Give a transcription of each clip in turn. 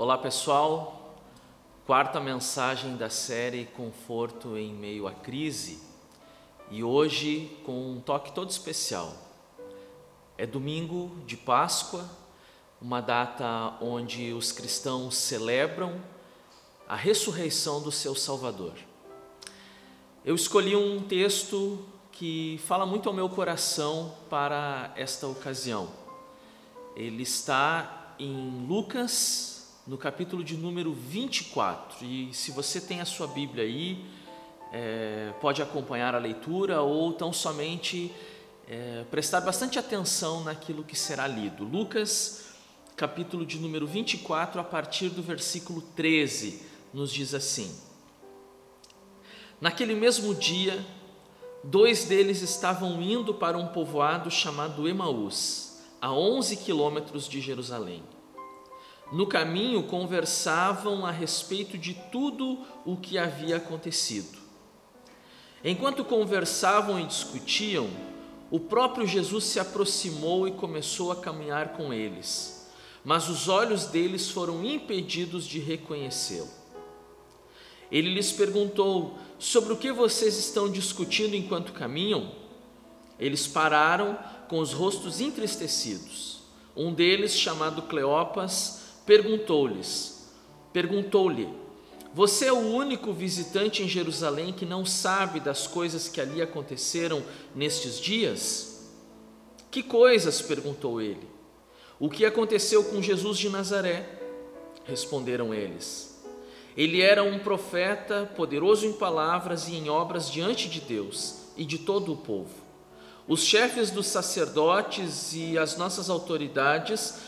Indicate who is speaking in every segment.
Speaker 1: Olá pessoal, quarta mensagem da série Conforto em Meio à Crise e hoje com um toque todo especial. É domingo de Páscoa, uma data onde os cristãos celebram a ressurreição do seu Salvador. Eu escolhi um texto que fala muito ao meu coração para esta ocasião. Ele está em Lucas no capítulo de número 24. E se você tem a sua Bíblia aí, é, pode acompanhar a leitura ou tão somente é, prestar bastante atenção naquilo que será lido. Lucas, capítulo de número 24, a partir do versículo 13, nos diz assim: Naquele mesmo dia, dois deles estavam indo para um povoado chamado Emaús, a 11 quilômetros de Jerusalém. No caminho conversavam a respeito de tudo o que havia acontecido. Enquanto conversavam e discutiam, o próprio Jesus se aproximou e começou a caminhar com eles, mas os olhos deles foram impedidos de reconhecê-lo. Ele lhes perguntou: Sobre o que vocês estão discutindo enquanto caminham? Eles pararam com os rostos entristecidos. Um deles, chamado Cleopas, perguntou-lhes, perguntou-lhe: Você é o único visitante em Jerusalém que não sabe das coisas que ali aconteceram nestes dias? Que coisas? perguntou ele. O que aconteceu com Jesus de Nazaré? Responderam eles. Ele era um profeta, poderoso em palavras e em obras diante de Deus e de todo o povo. Os chefes dos sacerdotes e as nossas autoridades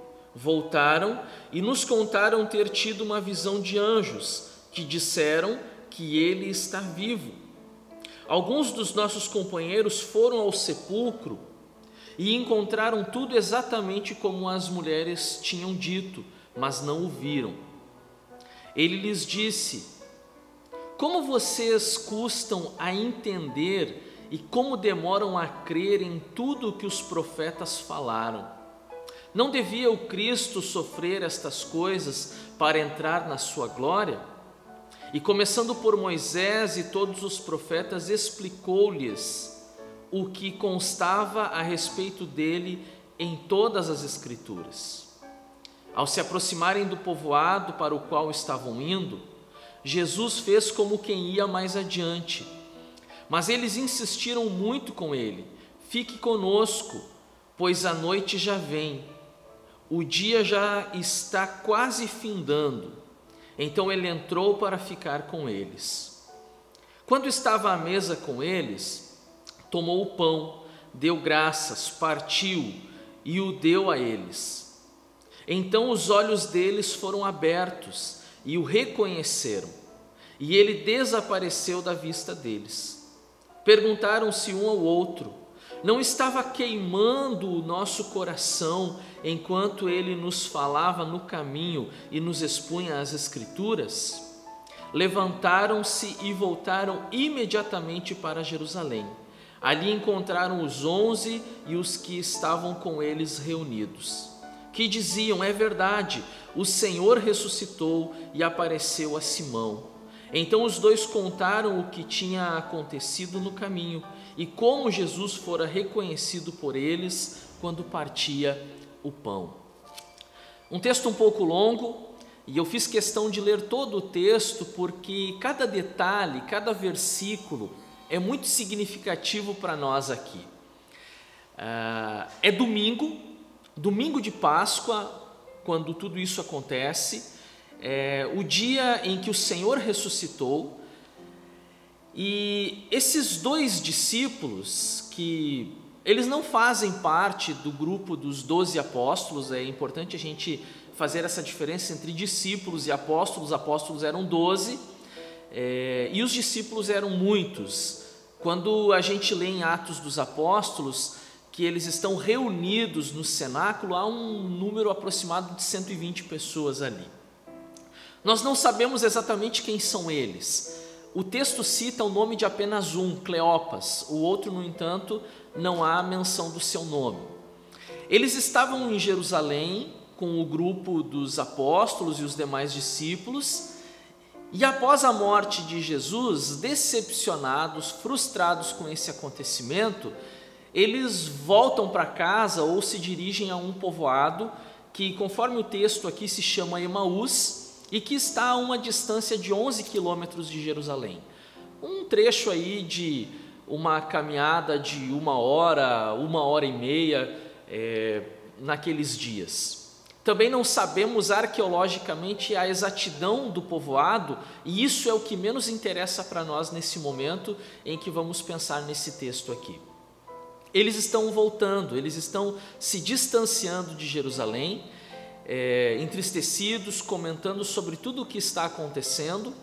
Speaker 1: Voltaram e nos contaram ter tido uma visão de anjos que disseram que ele está vivo. Alguns dos nossos companheiros foram ao sepulcro e encontraram tudo exatamente como as mulheres tinham dito, mas não o viram. Ele lhes disse: Como vocês custam a entender e como demoram a crer em tudo o que os profetas falaram? Não devia o Cristo sofrer estas coisas para entrar na sua glória? E começando por Moisés e todos os profetas, explicou-lhes o que constava a respeito dele em todas as Escrituras. Ao se aproximarem do povoado para o qual estavam indo, Jesus fez como quem ia mais adiante. Mas eles insistiram muito com ele: Fique conosco, pois a noite já vem o dia já está quase findando. Então ele entrou para ficar com eles. Quando estava à mesa com eles, tomou o pão, deu graças, partiu e o deu a eles. Então os olhos deles foram abertos e o reconheceram, e ele desapareceu da vista deles. Perguntaram-se um ao outro: não estava queimando o nosso coração enquanto ele nos falava no caminho e nos expunha as Escrituras? Levantaram-se e voltaram imediatamente para Jerusalém. Ali encontraram os onze e os que estavam com eles reunidos, que diziam: É verdade, o Senhor ressuscitou e apareceu a Simão. Então os dois contaram o que tinha acontecido no caminho e como Jesus fora reconhecido por eles quando partia o pão. Um texto um pouco longo, e eu fiz questão de ler todo o texto porque cada detalhe, cada versículo é muito significativo para nós aqui. Uh, é domingo, domingo de Páscoa, quando tudo isso acontece, é o dia em que o Senhor ressuscitou, e esses dois discípulos que eles não fazem parte do grupo dos doze apóstolos, é importante a gente fazer essa diferença entre discípulos e apóstolos. Apóstolos eram doze é, e os discípulos eram muitos. Quando a gente lê em Atos dos Apóstolos que eles estão reunidos no cenáculo, há um número aproximado de 120 pessoas ali. Nós não sabemos exatamente quem são eles. O texto cita o nome de apenas um, Cleopas, o outro, no entanto, não há menção do seu nome. Eles estavam em Jerusalém com o grupo dos apóstolos e os demais discípulos, e após a morte de Jesus, decepcionados, frustrados com esse acontecimento, eles voltam para casa ou se dirigem a um povoado que, conforme o texto aqui, se chama Emaús e que está a uma distância de 11 quilômetros de Jerusalém. Um trecho aí de uma caminhada de uma hora, uma hora e meia é, naqueles dias. Também não sabemos arqueologicamente a exatidão do povoado, e isso é o que menos interessa para nós nesse momento em que vamos pensar nesse texto aqui. Eles estão voltando, eles estão se distanciando de Jerusalém, é, entristecidos, comentando sobre tudo o que está acontecendo.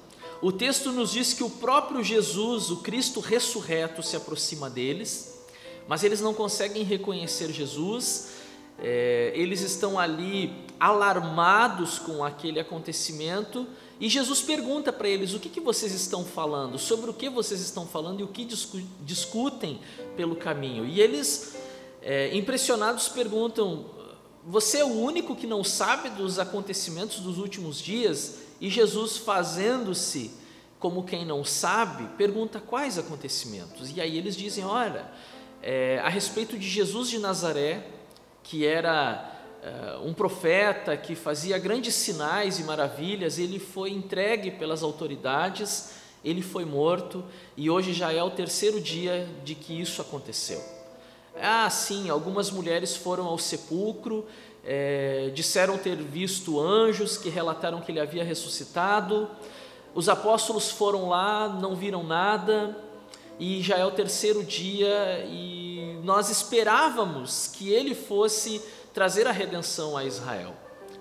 Speaker 1: O texto nos diz que o próprio Jesus, o Cristo ressurreto, se aproxima deles, mas eles não conseguem reconhecer Jesus é, eles estão ali alarmados com aquele acontecimento e Jesus pergunta para eles: o que, que vocês estão falando? Sobre o que vocês estão falando e o que discu discutem pelo caminho? E eles, é, impressionados, perguntam: Você é o único que não sabe dos acontecimentos dos últimos dias? E Jesus, fazendo-se como quem não sabe, pergunta quais acontecimentos. E aí eles dizem: Olha, é, a respeito de Jesus de Nazaré que era uh, um profeta que fazia grandes sinais e maravilhas, ele foi entregue pelas autoridades, ele foi morto e hoje já é o terceiro dia de que isso aconteceu. Ah, sim, algumas mulheres foram ao sepulcro, é, disseram ter visto anjos que relataram que ele havia ressuscitado. Os apóstolos foram lá, não viram nada, e já é o terceiro dia e nós esperávamos que ele fosse trazer a redenção a Israel.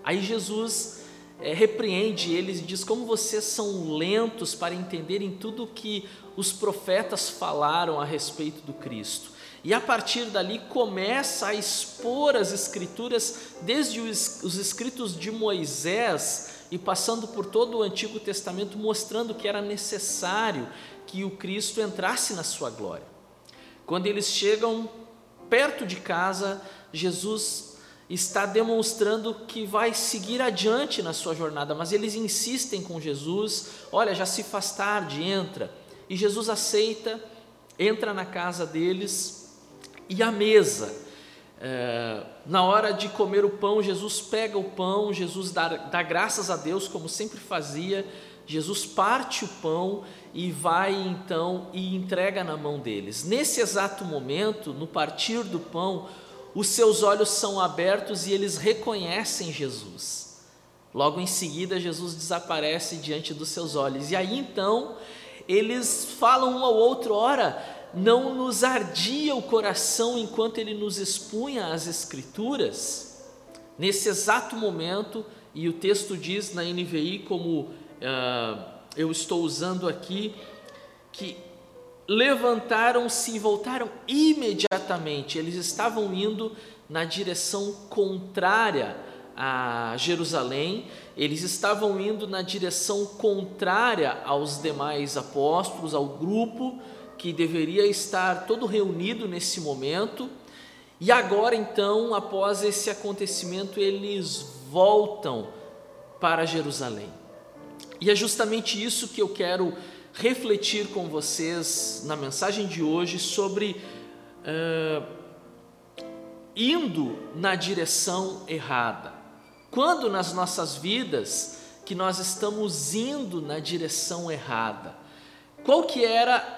Speaker 1: Aí Jesus é, repreende eles e diz: Como vocês são lentos para entenderem tudo o que os profetas falaram a respeito do Cristo. E a partir dali começa a expor as Escrituras, desde os, os escritos de Moisés e passando por todo o Antigo Testamento, mostrando que era necessário que o Cristo entrasse na sua glória. Quando eles chegam perto de casa, Jesus está demonstrando que vai seguir adiante na sua jornada, mas eles insistem com Jesus: olha, já se faz tarde, entra. E Jesus aceita, entra na casa deles e a mesa. É, na hora de comer o pão, Jesus pega o pão, Jesus dá, dá graças a Deus, como sempre fazia, Jesus parte o pão e vai então e entrega na mão deles. Nesse exato momento, no partir do pão, os seus olhos são abertos e eles reconhecem Jesus. Logo em seguida, Jesus desaparece diante dos seus olhos. E aí então, eles falam um ao outro: ora, não nos ardia o coração enquanto ele nos expunha as Escrituras? Nesse exato momento, e o texto diz na NVI como uh, eu estou usando aqui, que levantaram-se e voltaram imediatamente. Eles estavam indo na direção contrária a Jerusalém, eles estavam indo na direção contrária aos demais apóstolos, ao grupo que deveria estar todo reunido nesse momento. E agora, então, após esse acontecimento, eles voltam para Jerusalém. E é justamente isso que eu quero refletir com vocês na mensagem de hoje sobre uh, indo na direção errada. Quando nas nossas vidas que nós estamos indo na direção errada? Qual que era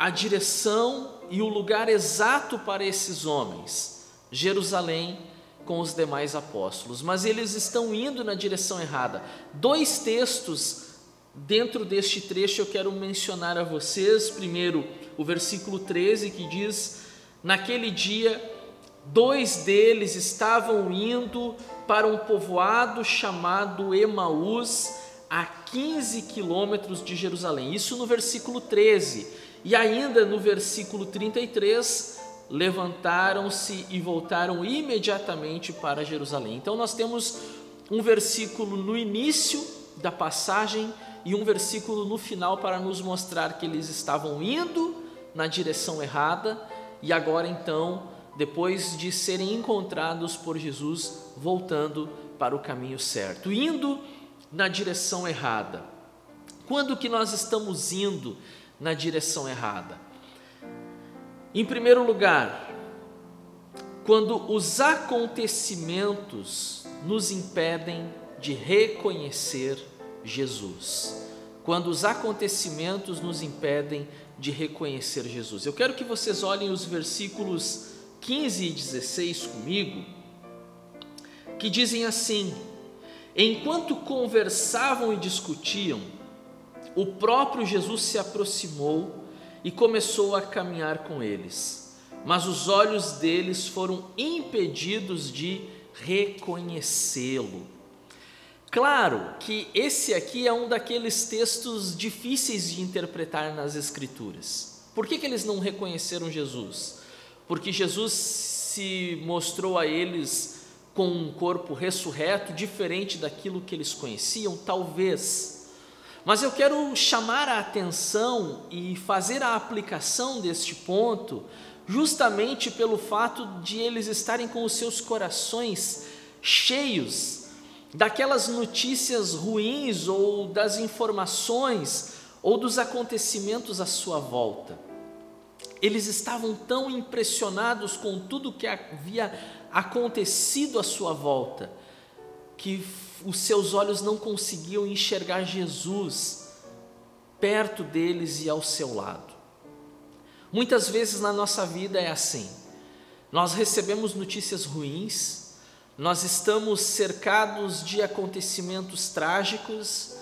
Speaker 1: a direção e o lugar exato para esses homens? Jerusalém com os demais apóstolos, mas eles estão indo na direção errada. Dois textos dentro deste trecho eu quero mencionar a vocês. Primeiro, o versículo 13 que diz: Naquele dia, dois deles estavam indo para um povoado chamado Emaús, a 15 quilômetros de Jerusalém. Isso no versículo 13. E ainda no versículo 33, levantaram-se e voltaram imediatamente para Jerusalém. Então nós temos um versículo no início da passagem e um versículo no final para nos mostrar que eles estavam indo na direção errada e agora então, depois de serem encontrados por Jesus, voltando para o caminho certo, indo na direção errada. Quando que nós estamos indo na direção errada? Em primeiro lugar, quando os acontecimentos nos impedem de reconhecer Jesus. Quando os acontecimentos nos impedem de reconhecer Jesus. Eu quero que vocês olhem os versículos 15 e 16 comigo, que dizem assim: Enquanto conversavam e discutiam, o próprio Jesus se aproximou e começou a caminhar com eles, mas os olhos deles foram impedidos de reconhecê-lo. Claro que esse aqui é um daqueles textos difíceis de interpretar nas Escrituras. Por que, que eles não reconheceram Jesus? Porque Jesus se mostrou a eles com um corpo ressurreto, diferente daquilo que eles conheciam? Talvez. Mas eu quero chamar a atenção e fazer a aplicação deste ponto, justamente pelo fato de eles estarem com os seus corações cheios daquelas notícias ruins ou das informações ou dos acontecimentos à sua volta. Eles estavam tão impressionados com tudo que havia acontecido à sua volta que os seus olhos não conseguiam enxergar Jesus perto deles e ao seu lado. Muitas vezes na nossa vida é assim. Nós recebemos notícias ruins, nós estamos cercados de acontecimentos trágicos,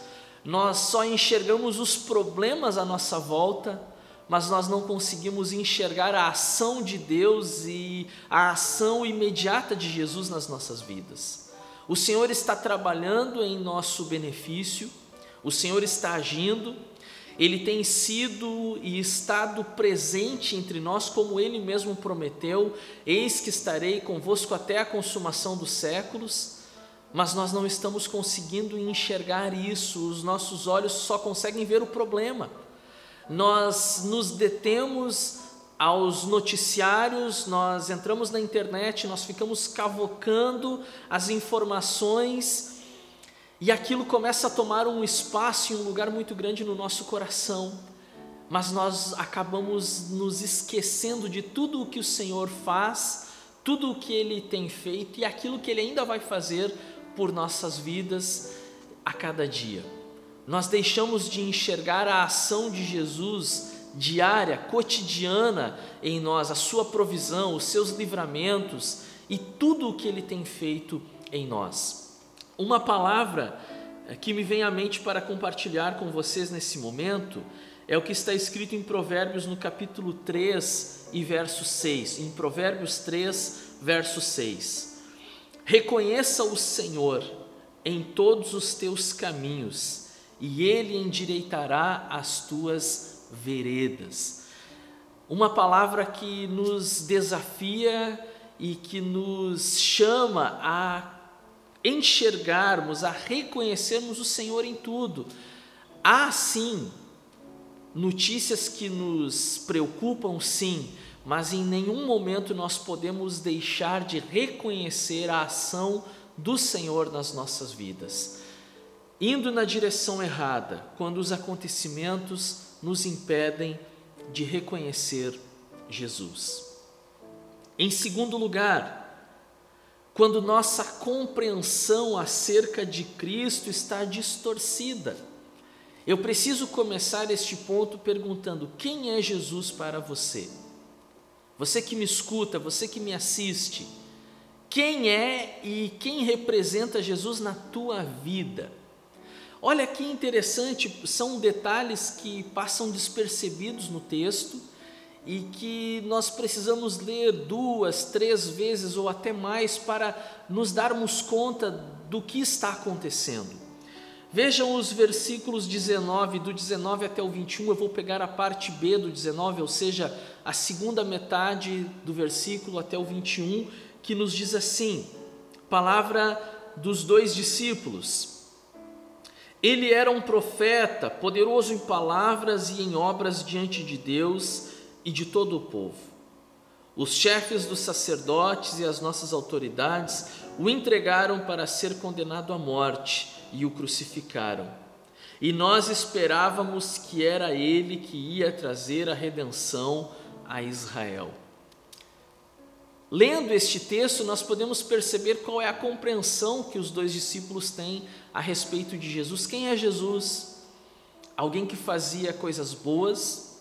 Speaker 1: nós só enxergamos os problemas à nossa volta, mas nós não conseguimos enxergar a ação de Deus e a ação imediata de Jesus nas nossas vidas. O Senhor está trabalhando em nosso benefício, o Senhor está agindo, ele tem sido e estado presente entre nós, como ele mesmo prometeu: Eis que estarei convosco até a consumação dos séculos. Mas nós não estamos conseguindo enxergar isso, os nossos olhos só conseguem ver o problema. Nós nos detemos aos noticiários, nós entramos na internet, nós ficamos cavocando as informações e aquilo começa a tomar um espaço e um lugar muito grande no nosso coração, mas nós acabamos nos esquecendo de tudo o que o Senhor faz, tudo o que Ele tem feito e aquilo que Ele ainda vai fazer por nossas vidas a cada dia. Nós deixamos de enxergar a ação de Jesus diária, cotidiana em nós, a sua provisão, os seus livramentos e tudo o que Ele tem feito em nós. Uma palavra eh, que me vem à mente para compartilhar com vocês nesse momento é o que está escrito em Provérbios no capítulo 3 e verso 6. Em Provérbios 3, verso 6. Reconheça o Senhor em todos os teus caminhos, e ele endireitará as tuas veredas. Uma palavra que nos desafia e que nos chama a enxergarmos, a reconhecermos o Senhor em tudo. Há sim notícias que nos preocupam, sim, mas em nenhum momento nós podemos deixar de reconhecer a ação do Senhor nas nossas vidas. Indo na direção errada, quando os acontecimentos nos impedem de reconhecer Jesus. Em segundo lugar, quando nossa compreensão acerca de Cristo está distorcida. Eu preciso começar este ponto perguntando: quem é Jesus para você? Você que me escuta, você que me assiste, quem é e quem representa Jesus na tua vida? Olha que interessante, são detalhes que passam despercebidos no texto e que nós precisamos ler duas, três vezes ou até mais para nos darmos conta do que está acontecendo. Vejam os versículos 19, do 19 até o 21, eu vou pegar a parte B do 19, ou seja, a segunda metade do versículo até o 21, que nos diz assim: palavra dos dois discípulos. Ele era um profeta, poderoso em palavras e em obras diante de Deus e de todo o povo. Os chefes dos sacerdotes e as nossas autoridades o entregaram para ser condenado à morte e o crucificaram. E nós esperávamos que era ele que ia trazer a redenção a Israel. Lendo este texto, nós podemos perceber qual é a compreensão que os dois discípulos têm a respeito de Jesus. Quem é Jesus? Alguém que fazia coisas boas,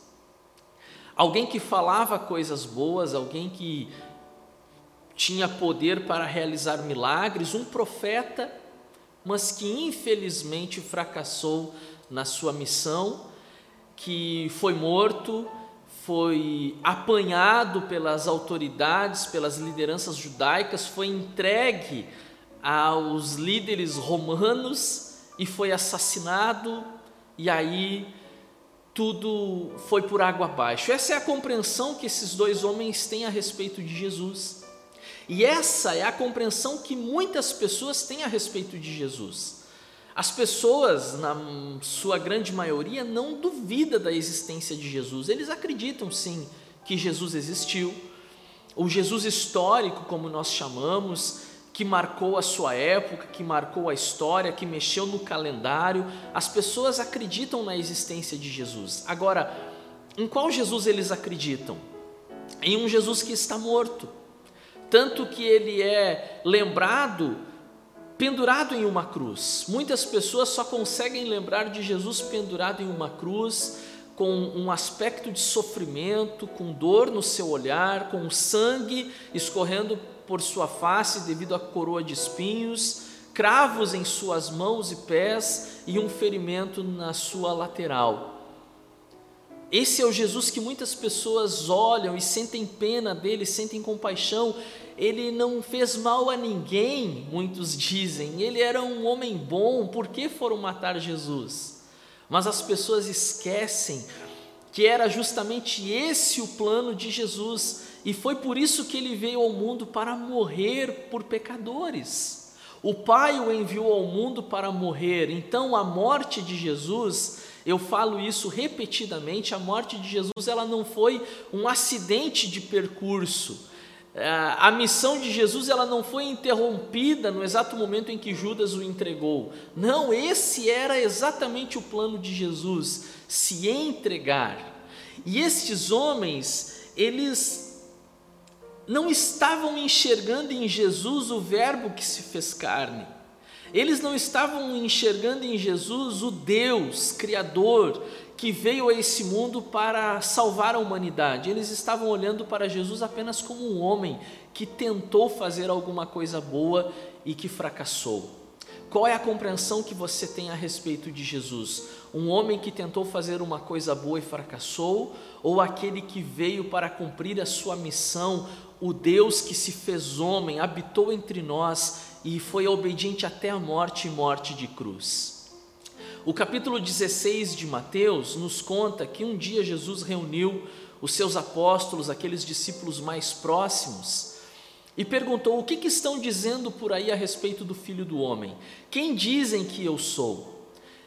Speaker 1: alguém que falava coisas boas, alguém que tinha poder para realizar milagres, um profeta, mas que infelizmente fracassou na sua missão, que foi morto foi apanhado pelas autoridades, pelas lideranças judaicas, foi entregue aos líderes romanos e foi assassinado, e aí tudo foi por água abaixo. Essa é a compreensão que esses dois homens têm a respeito de Jesus. E essa é a compreensão que muitas pessoas têm a respeito de Jesus. As pessoas, na sua grande maioria, não duvida da existência de Jesus. Eles acreditam sim que Jesus existiu. O Jesus histórico, como nós chamamos, que marcou a sua época, que marcou a história, que mexeu no calendário. As pessoas acreditam na existência de Jesus. Agora, em qual Jesus eles acreditam? Em um Jesus que está morto. Tanto que ele é lembrado pendurado em uma cruz. Muitas pessoas só conseguem lembrar de Jesus pendurado em uma cruz, com um aspecto de sofrimento, com dor no seu olhar, com sangue escorrendo por sua face devido à coroa de espinhos, cravos em suas mãos e pés e um ferimento na sua lateral. Esse é o Jesus que muitas pessoas olham e sentem pena dele, sentem compaixão ele não fez mal a ninguém, muitos dizem, ele era um homem bom, por que foram matar Jesus? Mas as pessoas esquecem que era justamente esse o plano de Jesus, e foi por isso que ele veio ao mundo para morrer por pecadores. O Pai o enviou ao mundo para morrer, então a morte de Jesus, eu falo isso repetidamente, a morte de Jesus ela não foi um acidente de percurso, é, a missão de Jesus ela não foi interrompida no exato momento em que Judas o entregou. Não, esse era exatamente o plano de Jesus, se entregar. E estes homens, eles não estavam enxergando em Jesus o Verbo que se fez carne. Eles não estavam enxergando em Jesus o Deus Criador que veio a esse mundo para salvar a humanidade. Eles estavam olhando para Jesus apenas como um homem que tentou fazer alguma coisa boa e que fracassou. Qual é a compreensão que você tem a respeito de Jesus? Um homem que tentou fazer uma coisa boa e fracassou, ou aquele que veio para cumprir a sua missão, o Deus que se fez homem, habitou entre nós e foi obediente até a morte e morte de cruz? O capítulo 16 de Mateus nos conta que um dia Jesus reuniu os seus apóstolos, aqueles discípulos mais próximos, e perguntou: O que, que estão dizendo por aí a respeito do filho do homem? Quem dizem que eu sou?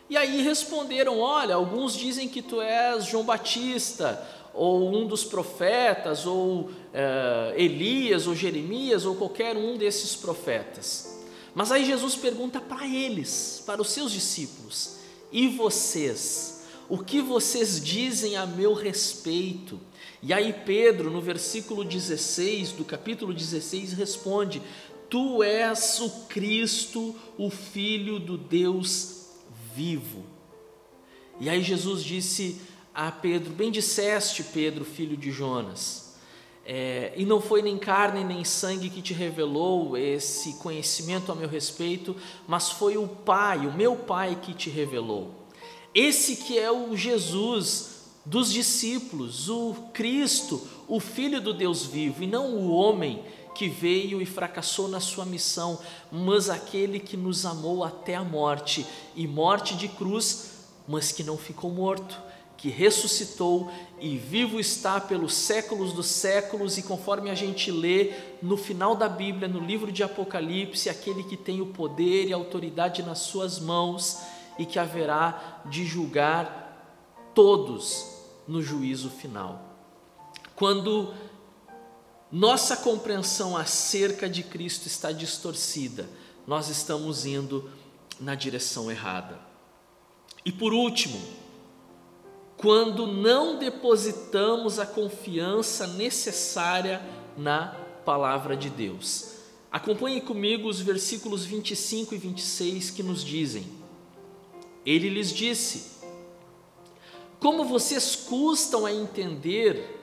Speaker 1: E aí responderam: Olha, alguns dizem que tu és João Batista, ou um dos profetas, ou é, Elias, ou Jeremias, ou qualquer um desses profetas. Mas aí Jesus pergunta para eles, para os seus discípulos: e vocês? O que vocês dizem a meu respeito? E aí, Pedro, no versículo 16 do capítulo 16, responde: Tu és o Cristo, o Filho do Deus vivo. E aí, Jesus disse a Pedro: Bem disseste, Pedro, filho de Jonas. É, e não foi nem carne nem sangue que te revelou esse conhecimento a meu respeito, mas foi o Pai, o meu Pai que te revelou. Esse que é o Jesus, dos discípulos, o Cristo, o Filho do Deus vivo, e não o homem que veio e fracassou na sua missão, mas aquele que nos amou até a morte e morte de cruz, mas que não ficou morto, que ressuscitou e vivo está pelos séculos dos séculos, e conforme a gente lê no final da Bíblia, no livro de Apocalipse, aquele que tem o poder e a autoridade nas suas mãos e que haverá de julgar todos no juízo final. Quando nossa compreensão acerca de Cristo está distorcida, nós estamos indo na direção errada. E por último, quando não depositamos a confiança necessária na palavra de Deus. Acompanhe comigo os versículos 25 e 26 que nos dizem: Ele lhes disse: como vocês custam a entender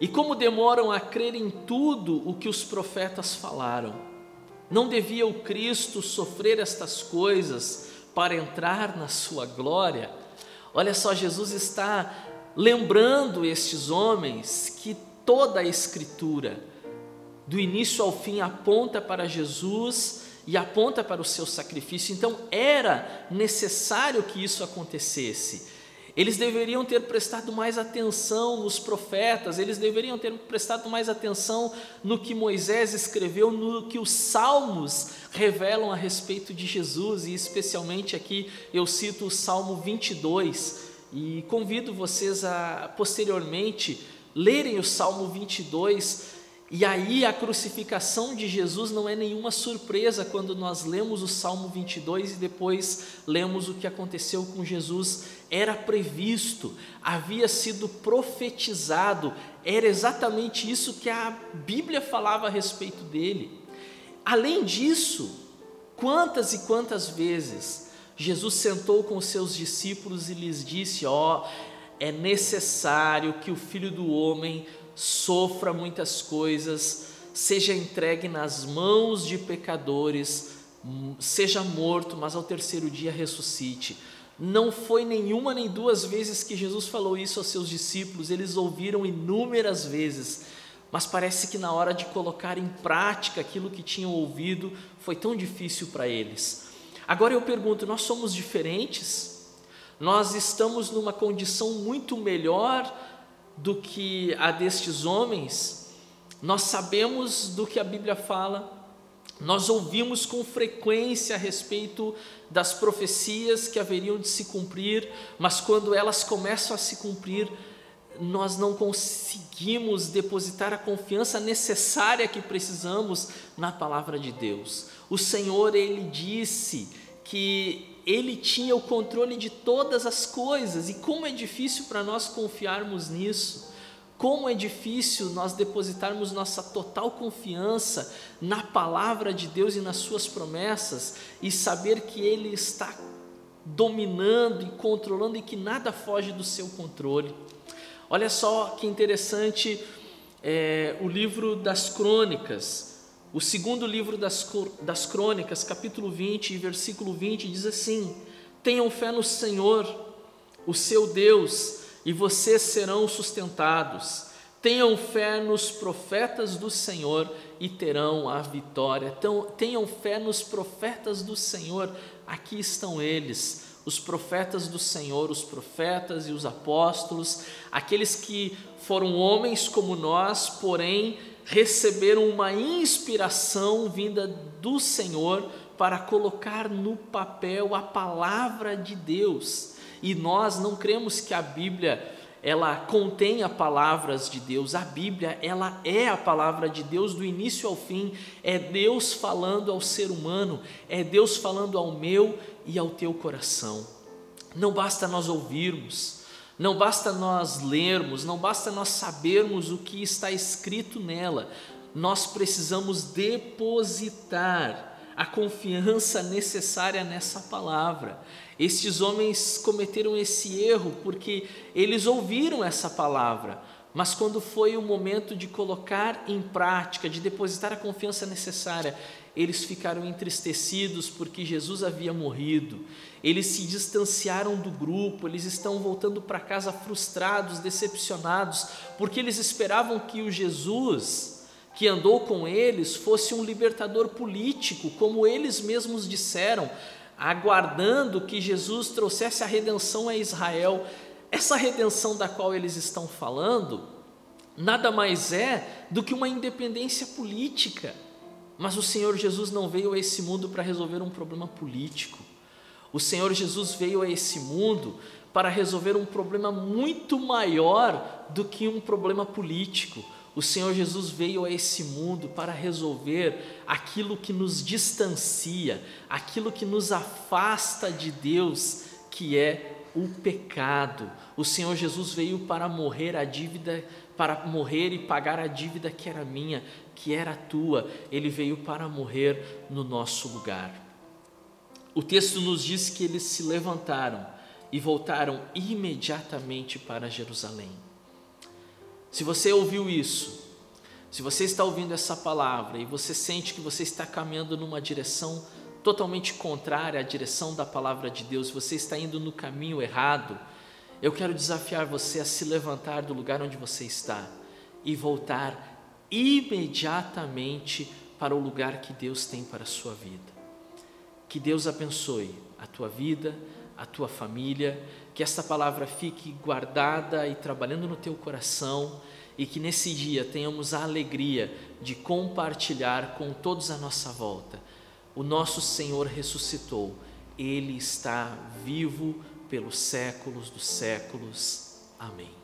Speaker 1: e como demoram a crer em tudo o que os profetas falaram. Não devia o Cristo sofrer estas coisas para entrar na sua glória? Olha só, Jesus está lembrando estes homens que toda a Escritura, do início ao fim, aponta para Jesus e aponta para o seu sacrifício. Então era necessário que isso acontecesse. Eles deveriam ter prestado mais atenção nos profetas, eles deveriam ter prestado mais atenção no que Moisés escreveu, no que os salmos revelam a respeito de Jesus, e especialmente aqui eu cito o Salmo 22, e convido vocês a posteriormente lerem o Salmo 22 e aí a crucificação de Jesus não é nenhuma surpresa quando nós lemos o Salmo 22 e depois lemos o que aconteceu com Jesus. Era previsto, havia sido profetizado, era exatamente isso que a Bíblia falava a respeito dele. Além disso, quantas e quantas vezes Jesus sentou com os seus discípulos e lhes disse: Ó, oh, é necessário que o filho do homem sofra muitas coisas, seja entregue nas mãos de pecadores, seja morto, mas ao terceiro dia ressuscite. Não foi nenhuma nem duas vezes que Jesus falou isso aos seus discípulos, eles ouviram inúmeras vezes, mas parece que na hora de colocar em prática aquilo que tinham ouvido foi tão difícil para eles. Agora eu pergunto: nós somos diferentes? Nós estamos numa condição muito melhor do que a destes homens, nós sabemos do que a Bíblia fala, nós ouvimos com frequência a respeito das profecias que haveriam de se cumprir, mas quando elas começam a se cumprir, nós não conseguimos depositar a confiança necessária que precisamos na palavra de Deus. O Senhor, ele disse que ele tinha o controle de todas as coisas, e como é difícil para nós confiarmos nisso, como é difícil nós depositarmos nossa total confiança na palavra de Deus e nas suas promessas. E saber que Ele está dominando e controlando e que nada foge do seu controle. Olha só que interessante é, o livro das crônicas, o segundo livro das, das crônicas, capítulo 20, versículo 20, diz assim: Tenham fé no Senhor, o seu Deus, e vocês serão sustentados. Tenham fé nos profetas do Senhor e terão a vitória. Então, tenham fé nos profetas do Senhor, aqui estão eles, os profetas do Senhor, os profetas e os apóstolos, aqueles que foram homens como nós, porém receberam uma inspiração vinda do Senhor para colocar no papel a palavra de Deus. E nós não cremos que a Bíblia ela contenha palavras de Deus. A Bíblia, ela é a palavra de Deus do início ao fim. É Deus falando ao ser humano, é Deus falando ao meu e ao teu coração. Não basta nós ouvirmos, não basta nós lermos, não basta nós sabermos o que está escrito nela, nós precisamos depositar a confiança necessária nessa palavra. Estes homens cometeram esse erro porque eles ouviram essa palavra, mas quando foi o momento de colocar em prática, de depositar a confiança necessária, eles ficaram entristecidos porque Jesus havia morrido. Eles se distanciaram do grupo, eles estão voltando para casa frustrados, decepcionados, porque eles esperavam que o Jesus que andou com eles fosse um libertador político, como eles mesmos disseram, aguardando que Jesus trouxesse a redenção a Israel. Essa redenção da qual eles estão falando nada mais é do que uma independência política. Mas o Senhor Jesus não veio a esse mundo para resolver um problema político. O Senhor Jesus veio a esse mundo para resolver um problema muito maior do que um problema político. O Senhor Jesus veio a esse mundo para resolver aquilo que nos distancia, aquilo que nos afasta de Deus, que é o pecado. O Senhor Jesus veio para morrer a dívida, para morrer e pagar a dívida que era minha, que era tua. Ele veio para morrer no nosso lugar. O texto nos diz que eles se levantaram e voltaram imediatamente para Jerusalém. Se você ouviu isso, se você está ouvindo essa palavra e você sente que você está caminhando numa direção totalmente contrária à direção da palavra de Deus, você está indo no caminho errado, eu quero desafiar você a se levantar do lugar onde você está e voltar imediatamente para o lugar que Deus tem para a sua vida. Que Deus abençoe a tua vida, a tua família, que esta palavra fique guardada e trabalhando no teu coração e que nesse dia tenhamos a alegria de compartilhar com todos à nossa volta o nosso Senhor ressuscitou, Ele está vivo pelos séculos dos séculos. Amém.